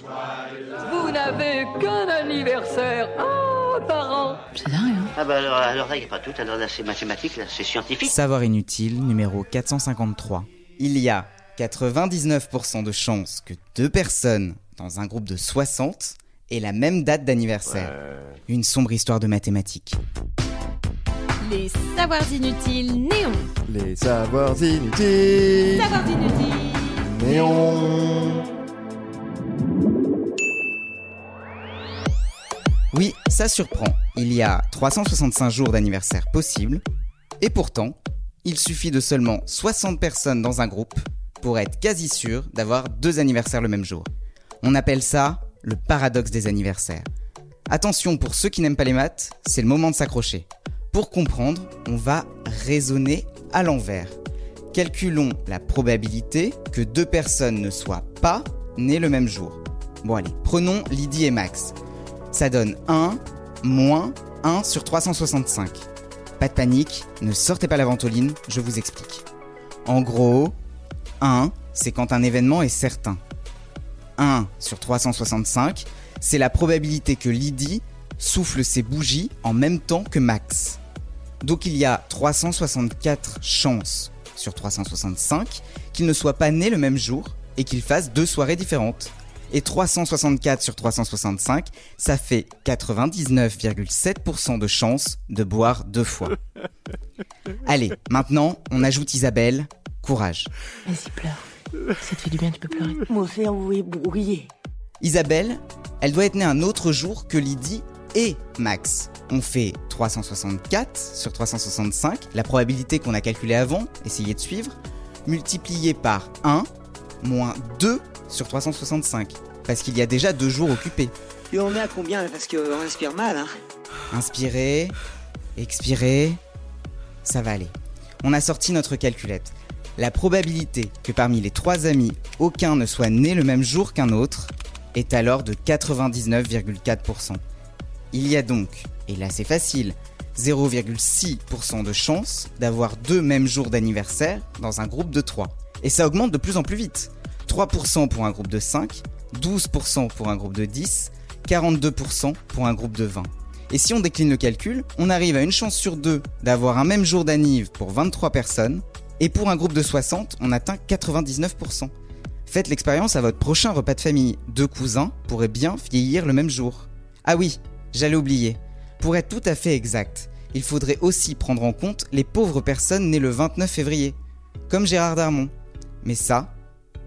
Vous n'avez qu'un anniversaire par an. C'est dingue, hein Ah bah alors, alors là, il n'y a pas tout, alors là c'est mathématique, là c'est scientifique. Savoir inutile numéro 453. Il y a 99% de chances que deux personnes dans un groupe de 60 aient la même date d'anniversaire. Une sombre histoire de mathématiques. Les savoirs inutiles néons. Les savoirs inutiles. Savoirs inutiles. Néon. Oui, ça surprend. Il y a 365 jours d'anniversaire possibles. Et pourtant, il suffit de seulement 60 personnes dans un groupe pour être quasi sûr d'avoir deux anniversaires le même jour. On appelle ça le paradoxe des anniversaires. Attention, pour ceux qui n'aiment pas les maths, c'est le moment de s'accrocher. Pour comprendre, on va raisonner à l'envers. Calculons la probabilité que deux personnes ne soient pas nées le même jour. Bon allez, prenons Lydie et Max. Ça donne 1 moins 1 sur 365. Pas de panique, ne sortez pas la ventoline, je vous explique. En gros, 1, c'est quand un événement est certain. 1 sur 365, c'est la probabilité que Lydie souffle ses bougies en même temps que Max. Donc il y a 364 chances sur 365 qu'il ne soit pas né le même jour et qu'il fasse deux soirées différentes. Et 364 sur 365, ça fait 99,7% de chances de boire deux fois. Allez, maintenant, on ajoute Isabelle. Courage. Vas-y, pleure. Ça te fait du bien, tu peux pleurer. Mon cerveau est brouillé. Isabelle, elle doit être née un autre jour que Lydie et Max. On fait 364 sur 365, la probabilité qu'on a calculée avant, essayez de suivre, multiplié par 1 moins 2 sur 365. Parce qu'il y a déjà deux jours occupés. Et on est à combien Parce qu'on respire mal, hein? Inspirez, expirez, ça va aller. On a sorti notre calculette. La probabilité que parmi les trois amis, aucun ne soit né le même jour qu'un autre est alors de 99,4%. Il y a donc, et là c'est facile, 0,6% de chance d'avoir deux mêmes jours d'anniversaire dans un groupe de 3. Et ça augmente de plus en plus vite. 3% pour un groupe de 5, 12% pour un groupe de 10, 42% pour un groupe de 20. Et si on décline le calcul, on arrive à une chance sur deux d'avoir un même jour d'anniv pour 23 personnes, et pour un groupe de 60, on atteint 99%. Faites l'expérience à votre prochain repas de famille. Deux cousins pourraient bien vieillir le même jour. Ah oui, j'allais oublier. Pour être tout à fait exact, il faudrait aussi prendre en compte les pauvres personnes nées le 29 février, comme Gérard Darmon. Mais ça,